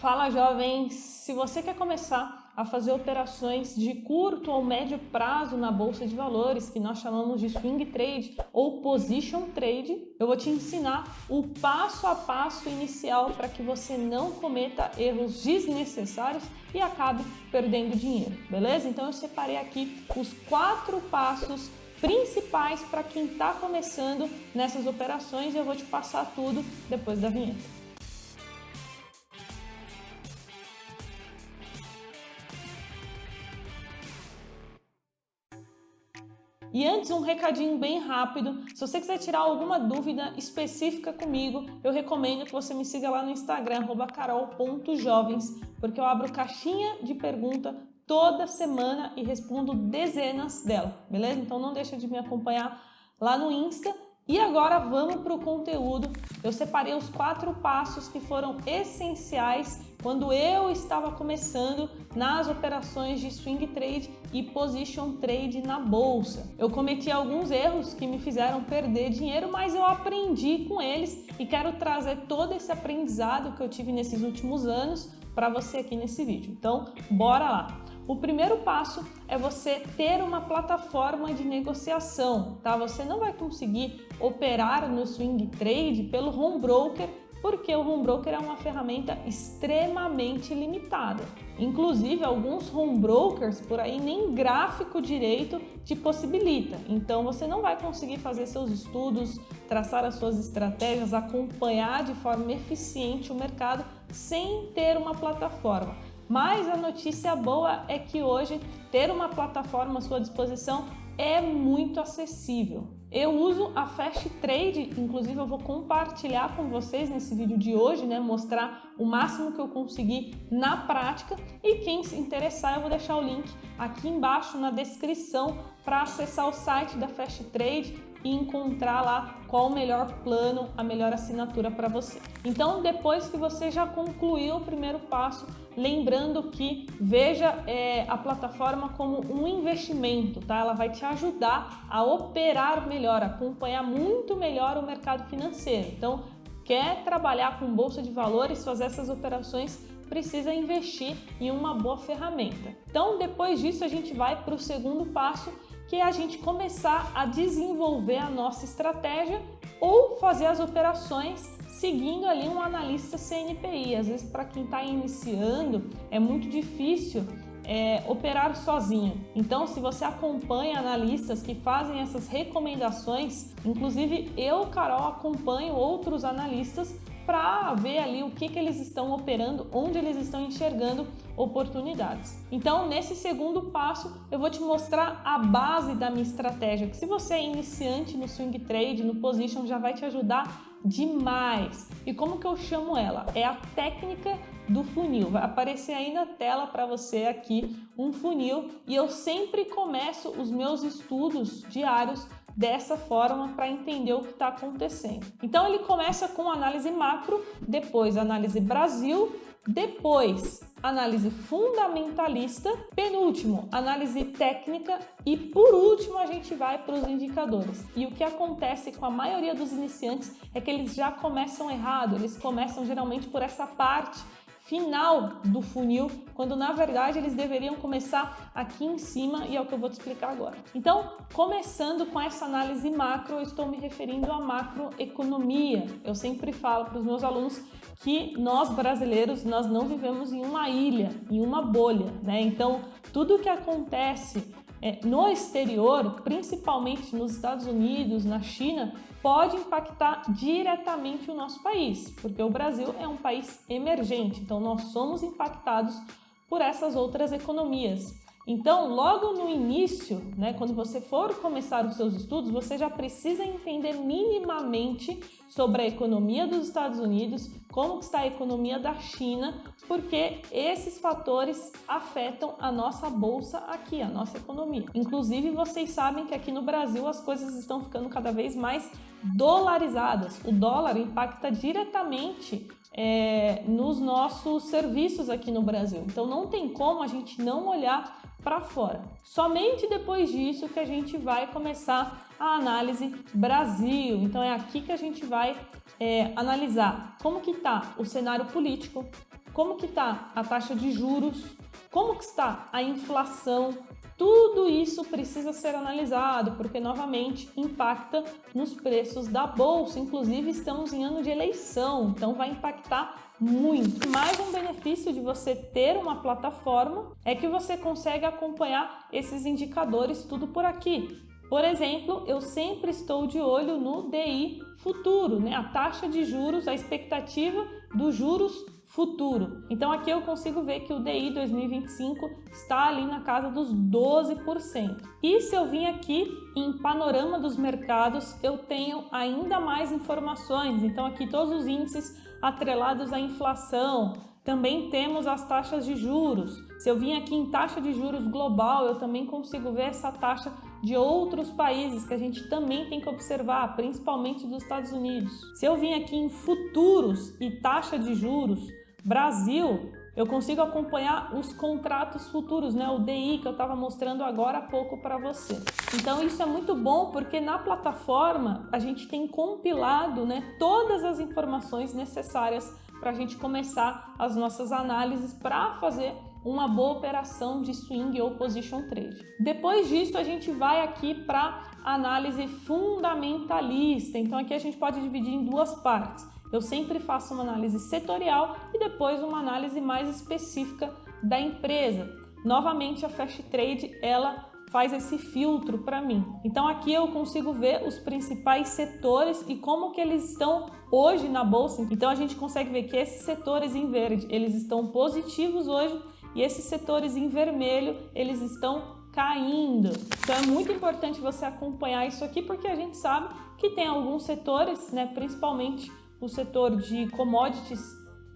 Fala jovens, se você quer começar a fazer operações de curto ou médio prazo na bolsa de valores, que nós chamamos de swing trade ou position trade, eu vou te ensinar o passo a passo inicial para que você não cometa erros desnecessários e acabe perdendo dinheiro, beleza? Então eu separei aqui os quatro passos principais para quem está começando nessas operações e eu vou te passar tudo depois da vinheta. E antes, um recadinho bem rápido. Se você quiser tirar alguma dúvida específica comigo, eu recomendo que você me siga lá no Instagram, carol.jovens, porque eu abro caixinha de pergunta toda semana e respondo dezenas dela, beleza? Então não deixa de me acompanhar lá no Insta. E agora vamos para o conteúdo. Eu separei os quatro passos que foram essenciais quando eu estava começando nas operações de swing trade e position trade na bolsa. Eu cometi alguns erros que me fizeram perder dinheiro, mas eu aprendi com eles e quero trazer todo esse aprendizado que eu tive nesses últimos anos para você aqui nesse vídeo. Então, bora lá. O primeiro passo é você ter uma plataforma de negociação, tá? Você não vai conseguir operar no swing trade pelo home broker porque o home broker é uma ferramenta extremamente limitada. Inclusive, alguns home brokers por aí nem gráfico direito te possibilita. Então, você não vai conseguir fazer seus estudos, traçar as suas estratégias, acompanhar de forma eficiente o mercado sem ter uma plataforma. Mas a notícia boa é que hoje ter uma plataforma à sua disposição é muito acessível. Eu uso a Fast Trade, inclusive eu vou compartilhar com vocês nesse vídeo de hoje, né, mostrar o máximo que eu consegui na prática. E quem se interessar eu vou deixar o link aqui embaixo na descrição para acessar o site da Fast Trade e encontrar lá qual o melhor plano, a melhor assinatura para você. Então, depois que você já concluiu o primeiro passo, lembrando que veja é, a plataforma como um investimento, tá? Ela vai te ajudar a operar melhor, acompanhar muito melhor o mercado financeiro. Então, quer trabalhar com bolsa de valores, fazer essas operações precisa investir em uma boa ferramenta. Então, depois disso, a gente vai para o segundo passo, que é a gente começar a desenvolver a nossa estratégia ou fazer as operações seguindo ali um analista CNPI. Às vezes, para quem está iniciando, é muito difícil é, operar sozinho. Então, se você acompanha analistas que fazem essas recomendações, inclusive eu, Carol, acompanho outros analistas para ver ali o que, que eles estão operando, onde eles estão enxergando oportunidades. Então, nesse segundo passo, eu vou te mostrar a base da minha estratégia, que se você é iniciante no swing trade, no position, já vai te ajudar demais. E como que eu chamo ela? É a técnica do funil. Vai aparecer aí na tela para você aqui um funil e eu sempre começo os meus estudos diários dessa forma para entender o que está acontecendo. Então ele começa com análise macro, depois análise Brasil, depois análise fundamentalista, penúltimo análise técnica e por último a gente vai para os indicadores. E o que acontece com a maioria dos iniciantes é que eles já começam errado, eles começam geralmente por essa parte final do funil, quando na verdade eles deveriam começar aqui em cima e é o que eu vou te explicar agora. Então, começando com essa análise macro, eu estou me referindo à macroeconomia. Eu sempre falo para os meus alunos que nós brasileiros nós não vivemos em uma ilha, em uma bolha, né? Então, tudo que acontece é, no exterior, principalmente nos Estados Unidos, na China, pode impactar diretamente o nosso país, porque o Brasil é um país emergente, então nós somos impactados por essas outras economias. Então, logo no início, né, quando você for começar os seus estudos, você já precisa entender minimamente sobre a economia dos Estados Unidos, como está a economia da China, porque esses fatores afetam a nossa bolsa aqui, a nossa economia. Inclusive, vocês sabem que aqui no Brasil as coisas estão ficando cada vez mais dolarizadas. O dólar impacta diretamente é, nos nossos serviços aqui no Brasil. Então não tem como a gente não olhar para fora. Somente depois disso que a gente vai começar a análise Brasil. Então é aqui que a gente vai é, analisar como que está o cenário político, como que está a taxa de juros, como que está a inflação, tudo isso precisa ser analisado, porque novamente impacta nos preços da bolsa. Inclusive, estamos em ano de eleição, então vai impactar muito. Mais um benefício de você ter uma plataforma é que você consegue acompanhar esses indicadores tudo por aqui. Por exemplo, eu sempre estou de olho no DI futuro, né? a taxa de juros, a expectativa dos juros futuro. Então aqui eu consigo ver que o DI 2025 está ali na casa dos 12%. E se eu vim aqui em panorama dos mercados, eu tenho ainda mais informações. Então aqui todos os índices atrelados à inflação, também temos as taxas de juros. Se eu vim aqui em taxa de juros global, eu também consigo ver essa taxa de outros países que a gente também tem que observar, principalmente dos Estados Unidos. Se eu vim aqui em futuros e taxa de juros, Brasil, eu consigo acompanhar os contratos futuros, né? O DI que eu estava mostrando agora há pouco para você. Então isso é muito bom porque na plataforma a gente tem compilado, né, todas as informações necessárias para a gente começar as nossas análises para fazer uma boa operação de swing ou position trade. Depois disso, a gente vai aqui para análise fundamentalista. Então aqui a gente pode dividir em duas partes. Eu sempre faço uma análise setorial e depois uma análise mais específica da empresa. Novamente, a Fast Trade ela faz esse filtro para mim. Então aqui eu consigo ver os principais setores e como que eles estão hoje na bolsa. Então a gente consegue ver que esses setores em verde, eles estão positivos hoje e esses setores em vermelho, eles estão caindo. Então é muito importante você acompanhar isso aqui porque a gente sabe que tem alguns setores, né, principalmente o setor de commodities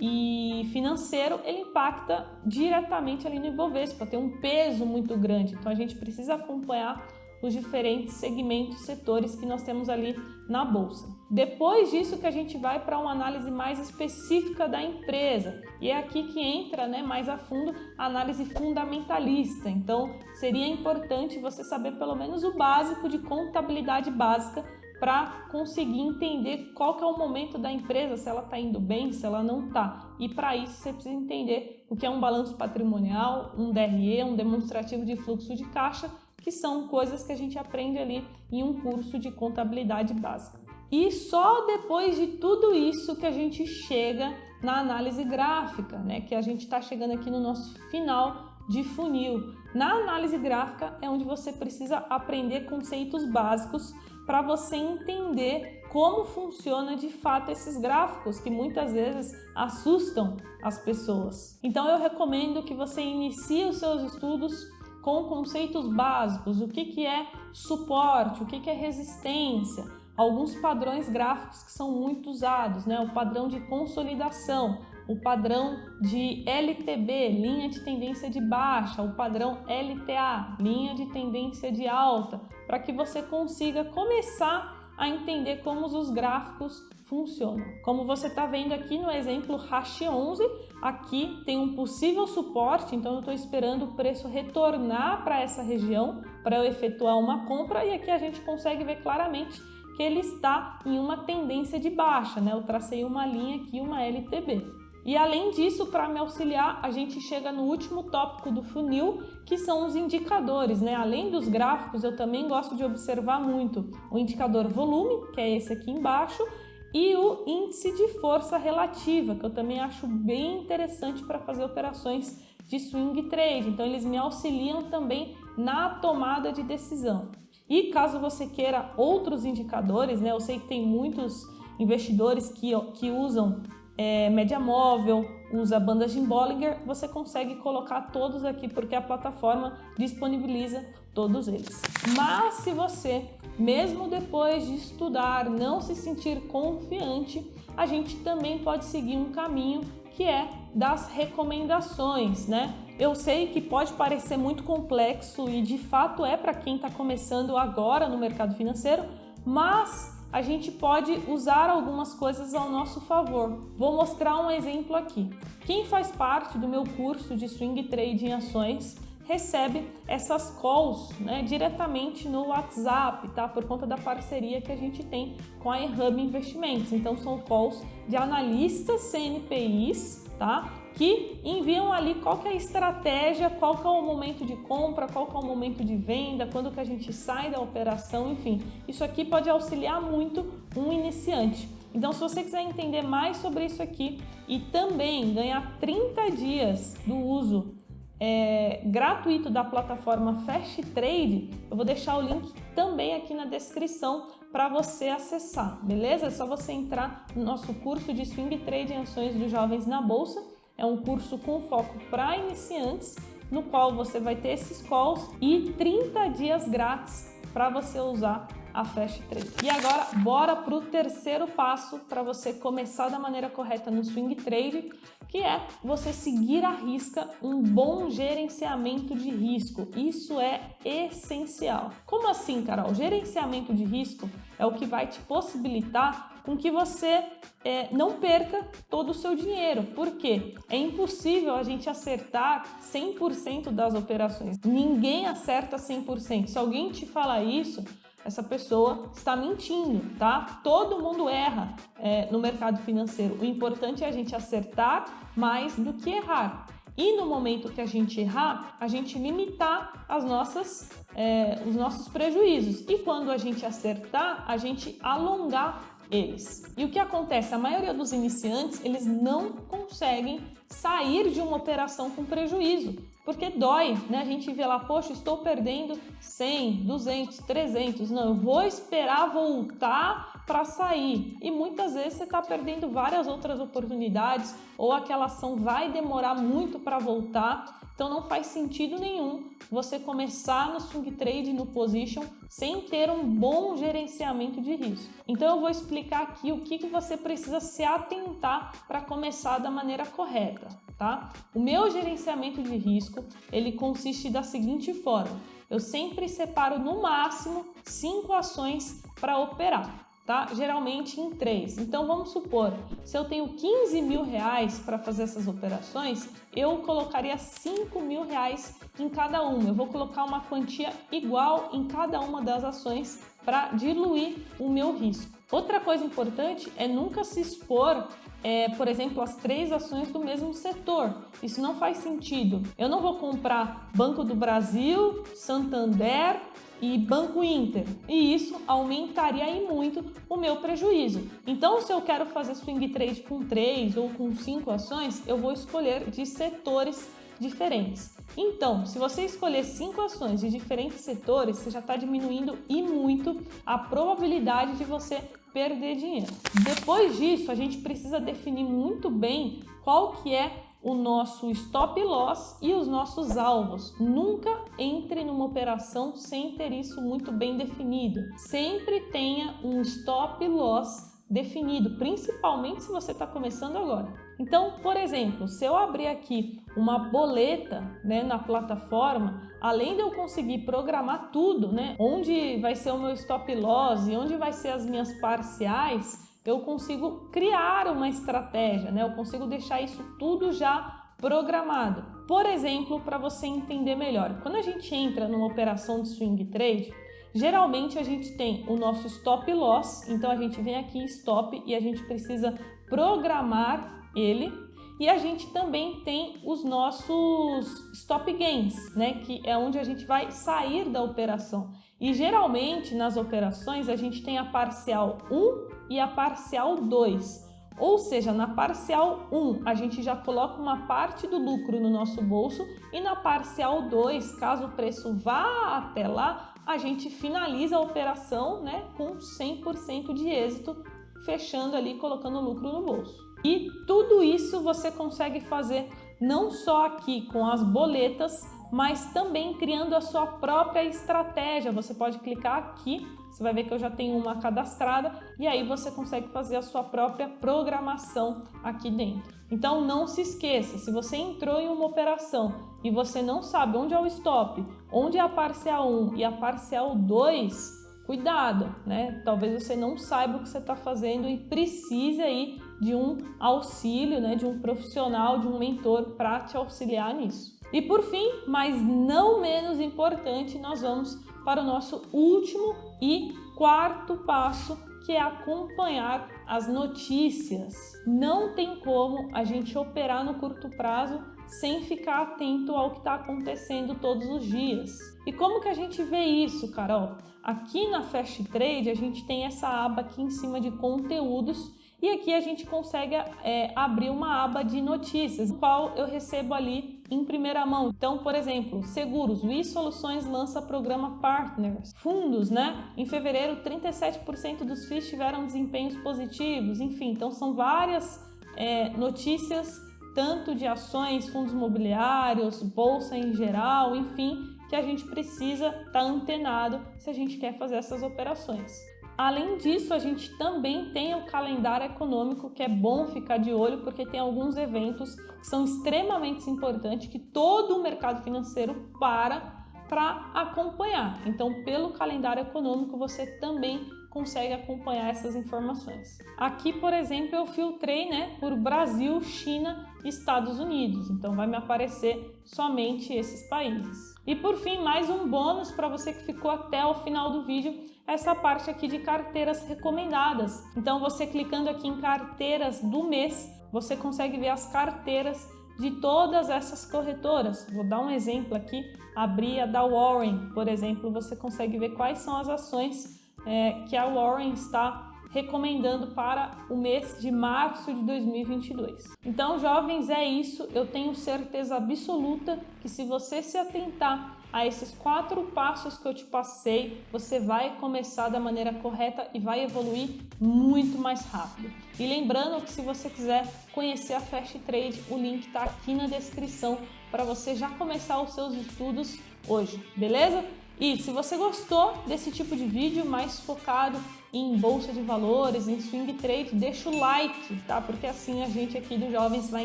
e financeiro, ele impacta diretamente ali no Ibovespa, tem um peso muito grande. Então a gente precisa acompanhar os diferentes segmentos, setores que nós temos ali na bolsa. Depois disso que a gente vai para uma análise mais específica da empresa. E é aqui que entra, né, mais a fundo a análise fundamentalista. Então, seria importante você saber pelo menos o básico de contabilidade básica para conseguir entender qual que é o momento da empresa, se ela está indo bem, se ela não está. E para isso você precisa entender o que é um balanço patrimonial, um DRE, um demonstrativo de fluxo de caixa, que são coisas que a gente aprende ali em um curso de contabilidade básica. E só depois de tudo isso que a gente chega na análise gráfica, né? Que a gente está chegando aqui no nosso final de funil. Na análise gráfica é onde você precisa aprender conceitos básicos para você entender como funciona de fato esses gráficos que muitas vezes assustam as pessoas. Então eu recomendo que você inicie os seus estudos com conceitos básicos, o que, que é suporte, o que, que é resistência, alguns padrões gráficos que são muito usados, né? o padrão de consolidação, o padrão de LTB, linha de tendência de baixa, o padrão LTA, linha de tendência de alta, para que você consiga começar a entender como os gráficos funcionam. Como você está vendo aqui no exemplo Hash 11, aqui tem um possível suporte, então eu estou esperando o preço retornar para essa região para eu efetuar uma compra e aqui a gente consegue ver claramente que ele está em uma tendência de baixa, né? Eu tracei uma linha aqui, uma LTB. E além disso, para me auxiliar, a gente chega no último tópico do funil, que são os indicadores, né? Além dos gráficos, eu também gosto de observar muito o indicador volume, que é esse aqui embaixo, e o índice de força relativa, que eu também acho bem interessante para fazer operações de swing trade. Então eles me auxiliam também na tomada de decisão. E caso você queira outros indicadores, né? Eu sei que tem muitos investidores que, que usam é, média móvel, usa bandas de Bollinger, você consegue colocar todos aqui porque a plataforma disponibiliza todos eles. Mas se você, mesmo depois de estudar, não se sentir confiante, a gente também pode seguir um caminho que é das recomendações, né? Eu sei que pode parecer muito complexo e de fato é para quem está começando agora no mercado financeiro, mas a gente pode usar algumas coisas ao nosso favor. Vou mostrar um exemplo aqui. Quem faz parte do meu curso de swing trade em ações recebe essas calls né, diretamente no WhatsApp, tá? Por conta da parceria que a gente tem com a eHub Investimentos. Então são calls de analistas CNPIs, tá? Que enviam ali qual que é a estratégia, qual que é o momento de compra, qual que é o momento de venda, quando que a gente sai da operação, enfim. Isso aqui pode auxiliar muito um iniciante. Então, se você quiser entender mais sobre isso aqui e também ganhar 30 dias do uso é, gratuito da plataforma Fast Trade, eu vou deixar o link também aqui na descrição para você acessar, beleza? É só você entrar no nosso curso de Swing Trade em Ações dos Jovens na Bolsa. É um curso com foco para iniciantes, no qual você vai ter esses calls e 30 dias grátis para você usar a Fast Trade. E agora, bora para o terceiro passo para você começar da maneira correta no Swing Trade, que é você seguir à risca um bom gerenciamento de risco. Isso é essencial. Como assim, Carol? Gerenciamento de risco é o que vai te possibilitar com que você é, não perca todo o seu dinheiro. Por quê? É impossível a gente acertar 100% das operações. Ninguém acerta 100%. Se alguém te falar isso, essa pessoa está mentindo, tá? Todo mundo erra é, no mercado financeiro. O importante é a gente acertar mais do que errar. E no momento que a gente errar, a gente limitar as nossas, é, os nossos prejuízos. E quando a gente acertar, a gente alongar eles. E o que acontece? A maioria dos iniciantes, eles não conseguem sair de uma operação com prejuízo, porque dói, né? A gente vê lá, poxa, estou perdendo 100, 200, 300. Não, eu vou esperar voltar para sair. E muitas vezes você está perdendo várias outras oportunidades ou aquela ação vai demorar muito para voltar. Então não faz sentido nenhum você começar no swing trade, no position, sem ter um bom gerenciamento de risco. Então eu vou explicar aqui o que, que você precisa se atentar para começar da maneira correta tá? O meu gerenciamento de risco, ele consiste da seguinte forma: eu sempre separo no máximo cinco ações para operar. Tá? Geralmente em três. Então vamos supor, se eu tenho 15 mil reais para fazer essas operações, eu colocaria 5 mil reais em cada uma. Eu vou colocar uma quantia igual em cada uma das ações para diluir o meu risco. Outra coisa importante é nunca se expor, é, por exemplo, as três ações do mesmo setor. Isso não faz sentido. Eu não vou comprar Banco do Brasil, Santander e Banco Inter. E isso aumentaria aí muito o meu prejuízo. Então, se eu quero fazer swing trade com três ou com cinco ações, eu vou escolher de setores diferentes. Então, se você escolher cinco ações de diferentes setores, você já está diminuindo e muito a probabilidade de você perder dinheiro. Depois disso, a gente precisa definir muito bem qual que é o nosso stop loss e os nossos alvos. Nunca entre numa operação sem ter isso muito bem definido. Sempre tenha um stop loss definido, principalmente se você está começando agora. Então, por exemplo, se eu abrir aqui uma boleta né, na plataforma, além de eu conseguir programar tudo, né, onde vai ser o meu stop loss e onde vai ser as minhas parciais, eu consigo criar uma estratégia, né? Eu consigo deixar isso tudo já programado. Por exemplo, para você entender melhor, quando a gente entra numa operação de swing trade, Geralmente a gente tem o nosso stop loss, então a gente vem aqui stop e a gente precisa programar ele. E a gente também tem os nossos stop gains, né, que é onde a gente vai sair da operação. E geralmente nas operações a gente tem a parcial 1 e a parcial 2. Ou seja, na parcial 1 a gente já coloca uma parte do lucro no nosso bolso e na parcial 2, caso o preço vá até lá, a gente finaliza a operação né, com 100% de êxito, fechando ali, colocando lucro no bolso. E tudo isso você consegue fazer não só aqui com as boletas, mas também criando a sua própria estratégia. Você pode clicar aqui, você vai ver que eu já tenho uma cadastrada e aí você consegue fazer a sua própria programação aqui dentro. Então não se esqueça, se você entrou em uma operação e você não sabe onde é o stop, onde é a parcial 1 e a parcial 2, cuidado, né? Talvez você não saiba o que você está fazendo e precise aí de um auxílio, né? De um profissional, de um mentor para te auxiliar nisso. E por fim, mas não menos importante, nós vamos para o nosso último e quarto passo, que é acompanhar as notícias. Não tem como a gente operar no curto prazo sem ficar atento ao que está acontecendo todos os dias. E como que a gente vê isso, Carol? Aqui na Fast Trade a gente tem essa aba aqui em cima de conteúdos e aqui a gente consegue é, abrir uma aba de notícias, no qual eu recebo ali em primeira mão. Então, por exemplo, seguros, o Soluções lança programa Partners. Fundos, né? Em fevereiro, 37% dos FIIs tiveram desempenhos positivos. Enfim, então são várias é, notícias, tanto de ações, fundos imobiliários, bolsa em geral, enfim, que a gente precisa estar tá antenado se a gente quer fazer essas operações. Além disso, a gente também tem o calendário econômico, que é bom ficar de olho, porque tem alguns eventos que são extremamente importantes, que todo o mercado financeiro para para acompanhar. Então, pelo calendário econômico, você também consegue acompanhar essas informações. Aqui, por exemplo, eu filtrei né, por Brasil, China Estados Unidos, então vai me aparecer somente esses países. E por fim, mais um bônus para você que ficou até o final do vídeo, essa parte aqui de carteiras recomendadas. Então, você clicando aqui em carteiras do mês, você consegue ver as carteiras de todas essas corretoras. Vou dar um exemplo aqui, abrir a da Warren, por exemplo, você consegue ver quais são as ações é, que a Warren está recomendando para o mês de março de 2022. Então, jovens, é isso. Eu tenho certeza absoluta que se você se atentar a esses quatro passos que eu te passei, você vai começar da maneira correta e vai evoluir muito mais rápido. E lembrando que se você quiser conhecer a Fast Trade, o link está aqui na descrição para você já começar os seus estudos hoje, beleza? E se você gostou desse tipo de vídeo mais focado em bolsa de valores, em swing trade, deixa o like, tá? Porque assim a gente aqui dos jovens vai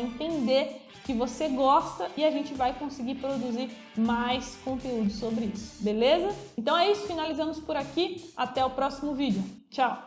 entender que você gosta e a gente vai conseguir produzir mais conteúdo sobre isso, beleza? Então é isso, finalizamos por aqui. Até o próximo vídeo. Tchau!